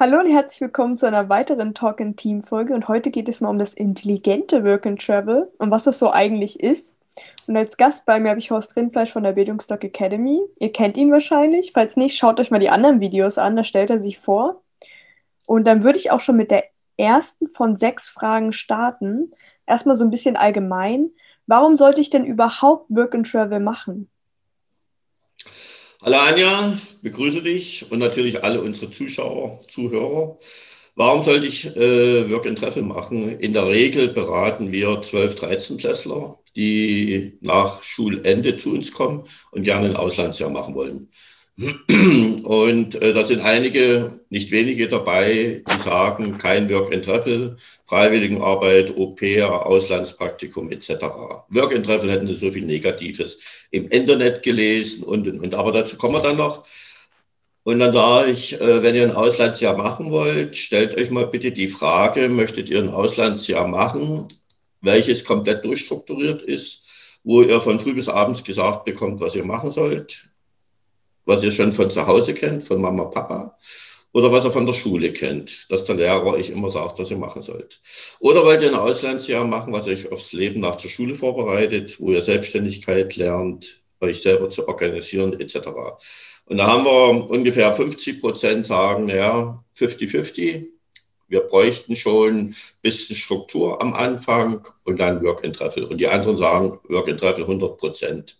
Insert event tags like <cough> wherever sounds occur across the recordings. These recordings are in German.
Hallo und herzlich willkommen zu einer weiteren Talk in Team Folge und heute geht es mal um das intelligente Work and Travel und was das so eigentlich ist. Und als Gast bei mir habe ich Horst Rindfleisch von der Bildungsdoc Academy. Ihr kennt ihn wahrscheinlich. Falls nicht, schaut euch mal die anderen Videos an, da stellt er sich vor. Und dann würde ich auch schon mit der ersten von sechs Fragen starten. Erstmal so ein bisschen allgemein. Warum sollte ich denn überhaupt Work and Travel machen? Hallo Anja, begrüße dich und natürlich alle unsere Zuschauer, Zuhörer. Warum sollte ich äh, Work and Travel machen? In der Regel beraten wir 12, 13 Klässler, die nach Schulende zu uns kommen und gerne ein Auslandsjahr machen wollen. Und äh, da sind einige, nicht wenige dabei, die sagen, kein Work and Travel, Freiwilligenarbeit, Au pair, Auslandspraktikum etc. Work and Travel hätten sie so viel Negatives im Internet gelesen und, und, und. Aber dazu kommen wir dann noch. Und dann sage ich, äh, wenn ihr ein Auslandsjahr machen wollt, stellt euch mal bitte die Frage, möchtet ihr ein Auslandsjahr machen, welches komplett durchstrukturiert ist, wo ihr von früh bis abends gesagt bekommt, was ihr machen sollt, was ihr schon von zu Hause kennt, von Mama, Papa, oder was ihr von der Schule kennt, dass der Lehrer euch immer sagt, was ihr machen sollt. Oder wollt ihr ein Auslandsjahr machen, was euch aufs Leben nach der Schule vorbereitet, wo ihr Selbstständigkeit lernt, euch selber zu organisieren, etc. Und da haben wir ungefähr 50 Prozent sagen, ja, 50-50. Wir bräuchten schon ein bisschen Struktur am Anfang und dann Work and Travel. Und die anderen sagen Work and Travel 100 Prozent.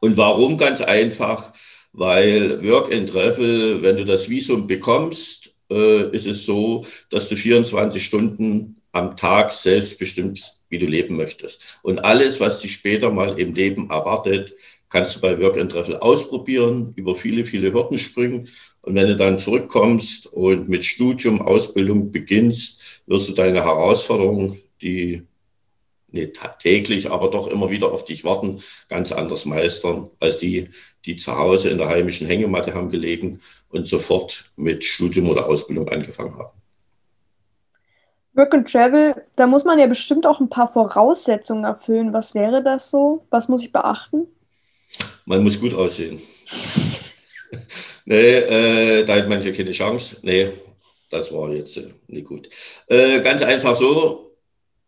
Und warum? Ganz einfach, weil Work and Travel, wenn du das Visum bekommst, äh, ist es so, dass du 24 Stunden am Tag selbst bestimmst, wie du leben möchtest. Und alles, was dich später mal im Leben erwartet, kannst du bei Work and Travel ausprobieren, über viele, viele Hürden springen. Und wenn du dann zurückkommst und mit Studium, Ausbildung beginnst, wirst du deine Herausforderungen, die nicht täglich, aber doch immer wieder auf dich warten, ganz anders meistern als die, die zu Hause in der heimischen Hängematte haben gelegen und sofort mit Studium oder Ausbildung angefangen haben. Work and Travel, da muss man ja bestimmt auch ein paar Voraussetzungen erfüllen. Was wäre das so? Was muss ich beachten? Man muss gut aussehen. <laughs> nee, äh, da hat manche keine Chance. Nee, das war jetzt äh, nicht gut. Äh, ganz einfach so,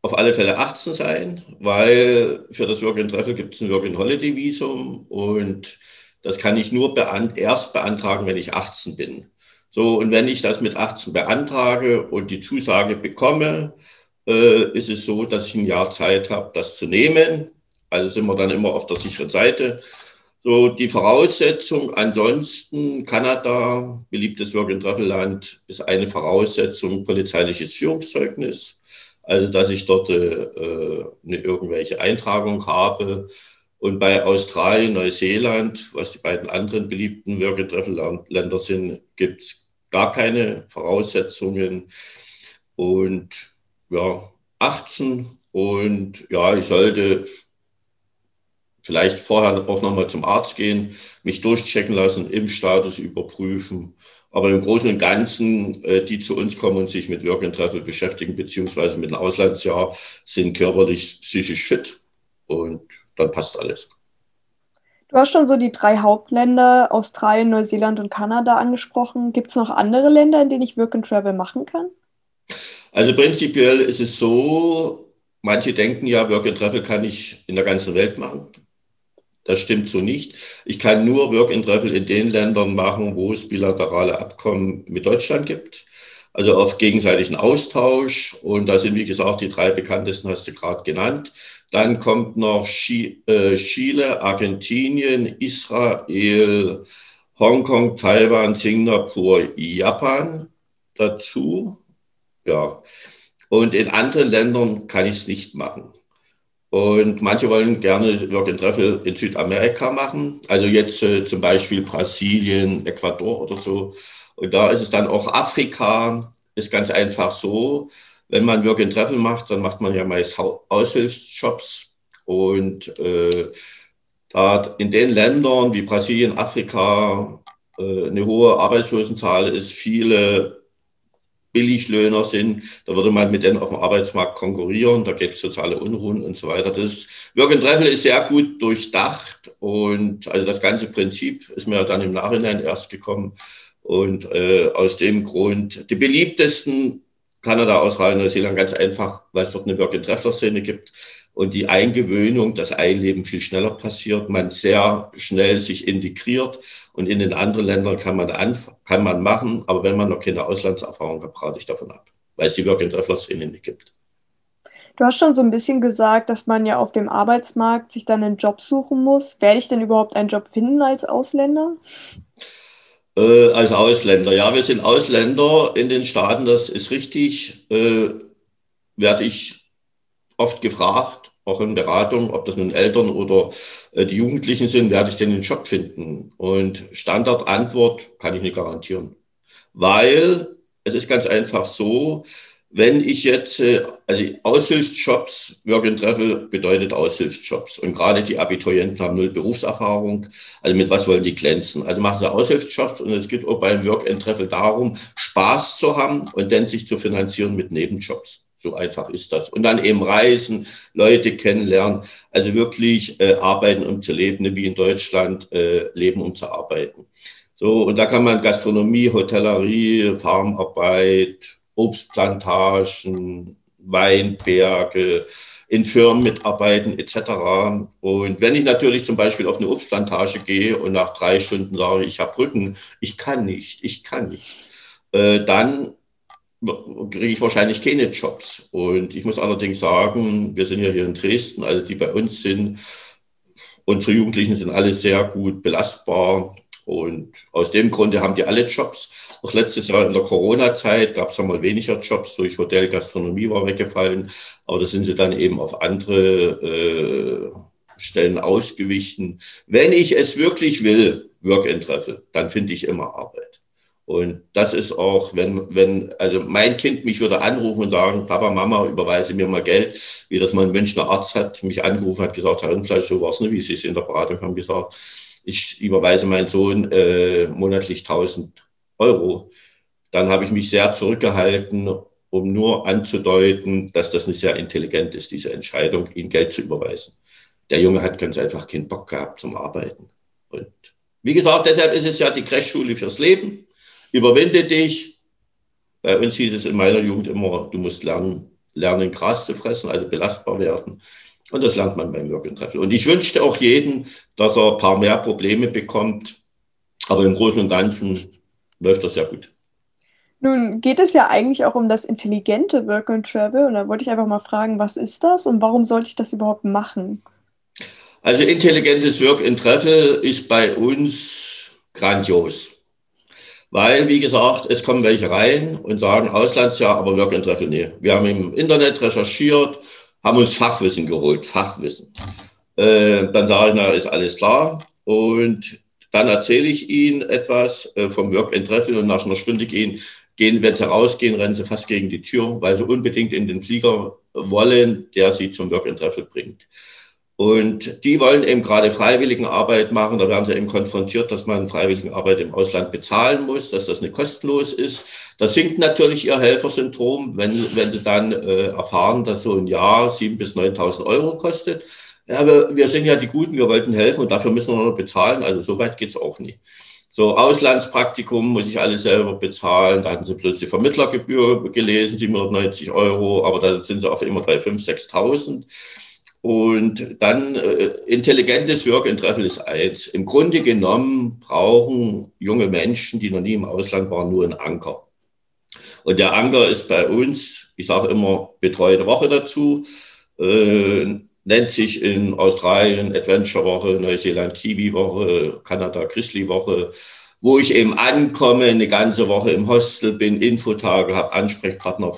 auf alle Fälle 18 sein, weil für das Work and Travel gibt es ein Work and Holiday Visum und das kann ich nur beant erst beantragen, wenn ich 18 bin. So, und wenn ich das mit 18 beantrage und die Zusage bekomme, äh, ist es so, dass ich ein Jahr Zeit habe, das zu nehmen. Also sind wir dann immer auf der sicheren Seite. So, die Voraussetzung ansonsten, Kanada, beliebtes Work and Travel Land, ist eine Voraussetzung polizeiliches Führungszeugnis also dass ich dort äh, eine irgendwelche Eintragung habe. Und bei Australien, Neuseeland, was die beiden anderen beliebten Würgetreffelländer sind, gibt es gar keine Voraussetzungen. Und ja, 18 und ja, ich sollte vielleicht vorher auch nochmal zum Arzt gehen, mich durchchecken lassen, Impfstatus überprüfen aber im Großen und Ganzen, äh, die zu uns kommen und sich mit Work and Travel beschäftigen, beziehungsweise mit einem Auslandsjahr, sind körperlich, psychisch fit und dann passt alles. Du hast schon so die drei Hauptländer, Australien, Neuseeland und Kanada angesprochen. Gibt es noch andere Länder, in denen ich Work and Travel machen kann? Also prinzipiell ist es so, manche denken ja, Work and Travel kann ich in der ganzen Welt machen. Das stimmt so nicht. Ich kann nur Work and Travel in den Ländern machen, wo es bilaterale Abkommen mit Deutschland gibt. Also auf gegenseitigen Austausch. Und da sind, wie gesagt, die drei bekanntesten hast du gerade genannt. Dann kommt noch äh, Chile, Argentinien, Israel, Hongkong, Taiwan, Singapur, Japan dazu. Ja. Und in anderen Ländern kann ich es nicht machen. Und manche wollen gerne and Travel in Südamerika machen, also jetzt äh, zum Beispiel Brasilien, Ecuador oder so. Und da ist es dann auch Afrika, ist ganz einfach so. wenn man and Travel macht, dann macht man ja meist Aushilfsjobs und äh, da in den Ländern wie Brasilien, Afrika äh, eine hohe Arbeitslosenzahl ist, viele Billiglöhner sind, da würde man mit denen auf dem Arbeitsmarkt konkurrieren, da gibt es soziale Unruhen und so weiter. Das Work and Travel ist sehr gut durchdacht und also das ganze Prinzip ist mir dann im Nachhinein erst gekommen und äh, aus dem Grund die beliebtesten Kanada, Australien, Neuseeland ganz einfach, weil es dort eine Work and Traveler Szene gibt und die Eingewöhnung, das Einleben viel schneller passiert, man sehr schnell sich integriert und in den anderen Ländern kann man, kann man machen, aber wenn man noch keine Auslandserfahrung hat, rate ich davon ab, weil es die Work-and-Traveler-Szene nicht gibt. Du hast schon so ein bisschen gesagt, dass man ja auf dem Arbeitsmarkt sich dann einen Job suchen muss. Werde ich denn überhaupt einen Job finden als Ausländer? Äh, als Ausländer, ja, wir sind Ausländer in den Staaten, das ist richtig. Äh, werde ich oft gefragt, auch in Beratung, ob das nun Eltern oder äh, die Jugendlichen sind, werde ich denn den Job finden? Und Standardantwort kann ich nicht garantieren. Weil es ist ganz einfach so, wenn ich jetzt, äh, also Aushilfsjobs, Work and Travel bedeutet Aushilfsjobs. Und gerade die Abiturienten haben null Berufserfahrung. Also mit was wollen die glänzen? Also machen sie Aushilfsjobs und es geht auch beim Work and Travel darum, Spaß zu haben und dann sich zu finanzieren mit Nebenjobs. So einfach ist das. Und dann eben reisen, Leute kennenlernen, also wirklich äh, arbeiten, um zu leben, wie in Deutschland äh, leben, um zu arbeiten. So, und da kann man Gastronomie, Hotellerie, Farmarbeit, Obstplantagen, Weinberge, in Firmen mitarbeiten etc. Und wenn ich natürlich zum Beispiel auf eine Obstplantage gehe und nach drei Stunden sage, ich habe Rücken, ich kann nicht, ich kann nicht, äh, dann kriege ich wahrscheinlich keine Jobs. Und ich muss allerdings sagen, wir sind ja hier in Dresden, also die bei uns sind, unsere Jugendlichen sind alle sehr gut belastbar. Und aus dem Grunde haben die alle Jobs. Auch letztes Jahr in der Corona-Zeit gab es einmal weniger Jobs, durch Hotel, Gastronomie war weggefallen. Aber da sind sie dann eben auf andere äh, Stellen ausgewichen. Wenn ich es wirklich will, Work and Travel, dann finde ich immer Arbeit. Und das ist auch, wenn, wenn, also mein Kind mich würde anrufen und sagen, Papa, Mama, überweise mir mal Geld, wie das mal ein Münchner Arzt hat, mich angerufen hat, gesagt, Herr Rindfleisch, so war es nicht, wie Sie es in der Beratung haben gesagt, ich überweise meinen Sohn äh, monatlich 1000 Euro. Dann habe ich mich sehr zurückgehalten, um nur anzudeuten, dass das nicht sehr intelligent ist, diese Entscheidung, ihm Geld zu überweisen. Der Junge hat ganz einfach keinen Bock gehabt zum Arbeiten. Und wie gesagt, deshalb ist es ja die Crashschule fürs Leben überwinde dich. Bei uns hieß es in meiner Jugend immer, du musst lernen, lernen Gras zu fressen, also belastbar werden. Und das lernt man beim Work and Travel. Und ich wünschte auch jedem, dass er ein paar mehr Probleme bekommt. Aber im Großen und Ganzen läuft das ja gut. Nun geht es ja eigentlich auch um das intelligente Work and Travel. Und da wollte ich einfach mal fragen, was ist das und warum sollte ich das überhaupt machen? Also intelligentes Work and Travel ist bei uns grandios. Weil, wie gesagt, es kommen welche rein und sagen Auslandsjahr, aber Work and Travel, nee. Wir haben im Internet recherchiert, haben uns Fachwissen geholt, Fachwissen. Äh, dann sage ich, na, ist alles klar. Und dann erzähle ich Ihnen etwas äh, vom Work and Travel und nach einer Stunde gehen, gehen, wenn Sie rausgehen, rennen Sie fast gegen die Tür, weil Sie unbedingt in den Flieger wollen, der Sie zum Work and Travel bringt. Und die wollen eben gerade Freiwilligenarbeit machen. Da werden sie eben konfrontiert, dass man Freiwilligenarbeit im Ausland bezahlen muss, dass das nicht kostenlos ist. Das sinkt natürlich ihr Helfersyndrom, wenn, wenn sie dann äh, erfahren, dass so ein Jahr 7.000 bis 9.000 Euro kostet. Ja, aber wir sind ja die Guten, wir wollten helfen und dafür müssen wir noch bezahlen. Also so weit geht's auch nicht. So, Auslandspraktikum muss ich alles selber bezahlen. Da hatten sie bloß die Vermittlergebühr gelesen, 790 Euro, aber da sind sie auf immer bei 5.000, 6.000. Und dann äh, intelligentes Work and Travel ist eins. Im Grunde genommen brauchen junge Menschen, die noch nie im Ausland waren, nur einen Anker. Und der Anker ist bei uns, ich sage immer, betreute Woche dazu, äh, nennt sich in Australien Adventure Woche, Neuseeland Kiwi Woche, Kanada Chrisley Woche, wo ich eben ankomme, eine ganze Woche im Hostel bin, Infotage habe, Ansprechpartner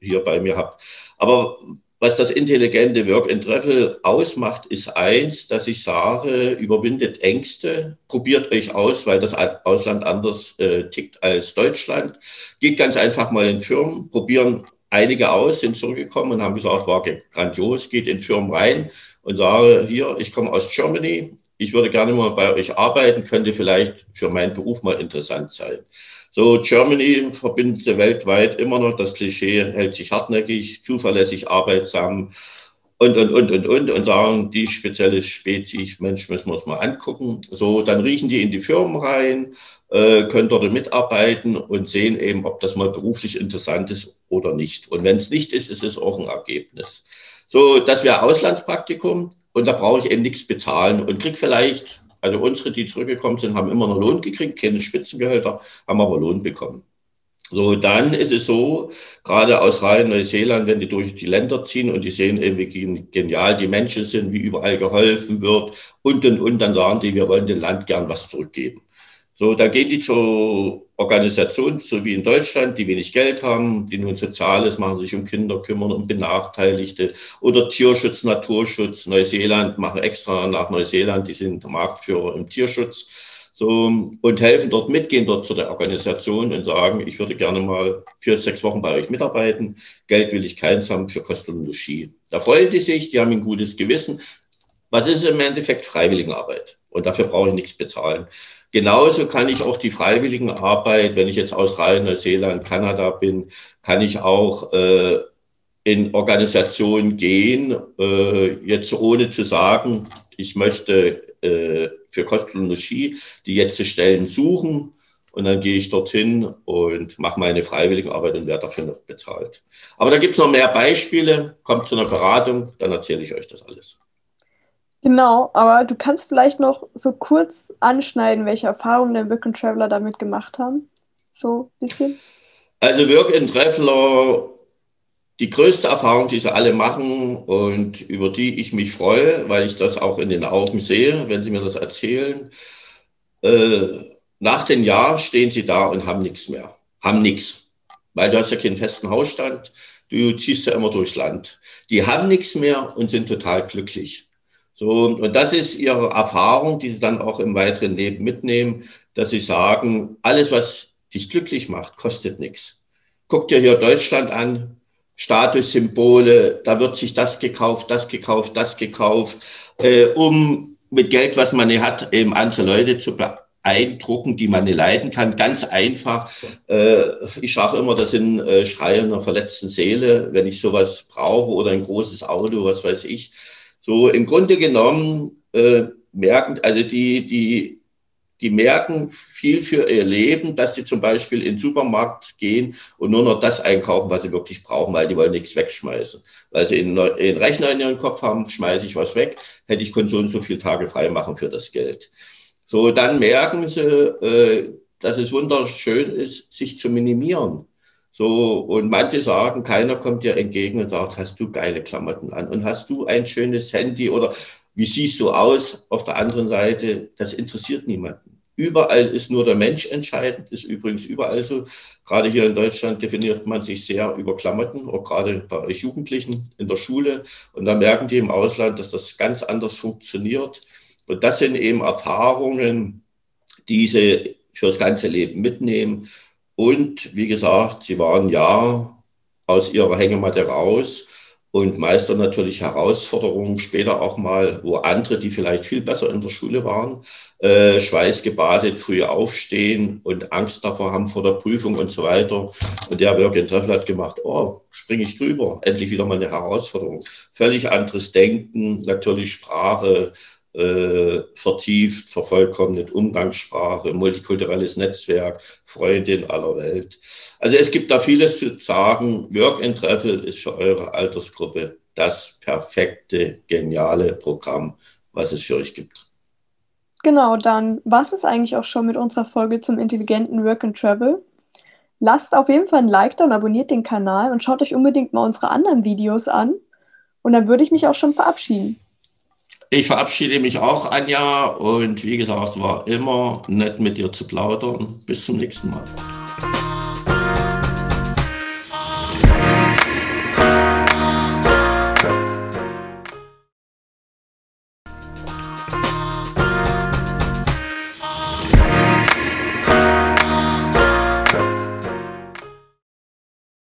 hier bei mir habe. Aber was das intelligente Work and Travel ausmacht, ist eins, dass ich sage, überwindet Ängste, probiert euch aus, weil das Ausland anders äh, tickt als Deutschland. Geht ganz einfach mal in Firmen, probieren einige aus, sind zurückgekommen und haben gesagt, war grandios, geht in Firmen rein und sage, hier, ich komme aus Germany, ich würde gerne mal bei euch arbeiten, könnte vielleicht für meinen Beruf mal interessant sein. So, Germany verbindet sie weltweit immer noch, das Klischee hält sich hartnäckig, zuverlässig, arbeitsam und, und, und, und, und, und sagen, die spezielle Spezies, Mensch, müssen wir uns mal angucken. So, dann riechen die in die Firmen rein, äh, können dort mitarbeiten und sehen eben, ob das mal beruflich interessant ist oder nicht. Und wenn es nicht ist, ist es auch ein Ergebnis. So, das wäre Auslandspraktikum und da brauche ich eben nichts bezahlen und kriege vielleicht, also unsere, die zurückgekommen sind, haben immer noch Lohn gekriegt, keine Spitzengehälter, haben aber Lohn bekommen. So, dann ist es so, gerade Australien, Neuseeland, wenn die durch die Länder ziehen und die sehen eben, wie genial die Menschen sind, wie überall geholfen wird und und und, dann sagen die, wir wollen dem Land gern was zurückgeben. So, da gehen die zur Organisation, so wie in Deutschland, die wenig Geld haben, die nun Soziales machen, sich um Kinder kümmern, um Benachteiligte oder Tierschutz, Naturschutz. Neuseeland machen extra nach Neuseeland, die sind Marktführer im Tierschutz. So, und helfen dort mit, gehen dort zu der Organisation und sagen, ich würde gerne mal für sechs Wochen bei euch mitarbeiten. Geld will ich keins haben für Kosten und Logis. Da freuen die sich, die haben ein gutes Gewissen. Was ist im Endeffekt Freiwilligenarbeit? Und dafür brauche ich nichts bezahlen. Genauso kann ich auch die Freiwilligenarbeit, wenn ich jetzt Australien, Neuseeland, Kanada bin, kann ich auch äh, in Organisationen gehen, äh, jetzt ohne zu sagen, ich möchte äh, für Kosmologie die jetzt Stellen suchen und dann gehe ich dorthin und mache meine Freiwilligenarbeit und werde dafür noch bezahlt. Aber da gibt es noch mehr Beispiele, kommt zu einer Beratung, dann erzähle ich euch das alles. Genau, aber du kannst vielleicht noch so kurz anschneiden, welche Erfahrungen der Work and Traveler damit gemacht haben. So ein bisschen. Also Work and Traveler, die größte Erfahrung, die sie alle machen und über die ich mich freue, weil ich das auch in den Augen sehe, wenn sie mir das erzählen. Äh, nach dem Jahr stehen sie da und haben nichts mehr, haben nichts, weil du hast ja keinen festen Hausstand, du ziehst ja immer durchs Land. Die haben nichts mehr und sind total glücklich. So, und das ist ihre Erfahrung, die sie dann auch im weiteren Leben mitnehmen, dass sie sagen, alles, was dich glücklich macht, kostet nichts. Guck dir hier Deutschland an, Statussymbole, da wird sich das gekauft, das gekauft, das gekauft, äh, um mit Geld, was man nicht hat, eben andere Leute zu beeindrucken, die man nicht leiden kann. Ganz einfach. Äh, ich sage immer, das sind äh, Schreie einer verletzten Seele, wenn ich sowas brauche oder ein großes Auto, was weiß ich. So im Grunde genommen äh, merken, also die, die, die merken viel für ihr Leben, dass sie zum Beispiel in den Supermarkt gehen und nur noch das einkaufen, was sie wirklich brauchen, weil die wollen nichts wegschmeißen. Weil sie einen, Rechner in ihrem Kopf haben, schmeiße ich was weg, hätte ich und so viele Tage frei machen für das Geld. So, dann merken sie, äh, dass es wunderschön ist, sich zu minimieren. So, und manche sagen, keiner kommt dir entgegen und sagt, hast du geile Klamotten an und hast du ein schönes Handy oder wie siehst du aus? Auf der anderen Seite, das interessiert niemanden. Überall ist nur der Mensch entscheidend, ist übrigens überall so. Gerade hier in Deutschland definiert man sich sehr über Klamotten, auch gerade bei euch Jugendlichen in der Schule. Und da merken die im Ausland, dass das ganz anders funktioniert. Und das sind eben Erfahrungen, die sie fürs ganze Leben mitnehmen. Und wie gesagt, sie waren ja aus ihrer Hängematte raus und meistern natürlich Herausforderungen später auch mal, wo andere, die vielleicht viel besser in der Schule waren, äh, schweißgebadet, früh aufstehen und Angst davor haben vor der Prüfung und so weiter. Und der Work Treffel hat gemacht, oh, springe ich drüber, endlich wieder mal eine Herausforderung. Völlig anderes Denken, natürlich Sprache, äh, vertieft, vervollkommnet, Umgangssprache, multikulturelles Netzwerk, Freunde in aller Welt. Also es gibt da vieles zu sagen. Work and Travel ist für eure Altersgruppe das perfekte, geniale Programm, was es für euch gibt. Genau, dann was ist eigentlich auch schon mit unserer Folge zum intelligenten Work and Travel. Lasst auf jeden Fall ein Like da und abonniert den Kanal und schaut euch unbedingt mal unsere anderen Videos an. Und dann würde ich mich auch schon verabschieden. Ich verabschiede mich auch, Anja. Und wie gesagt, war immer nett mit dir zu plaudern. Bis zum nächsten Mal.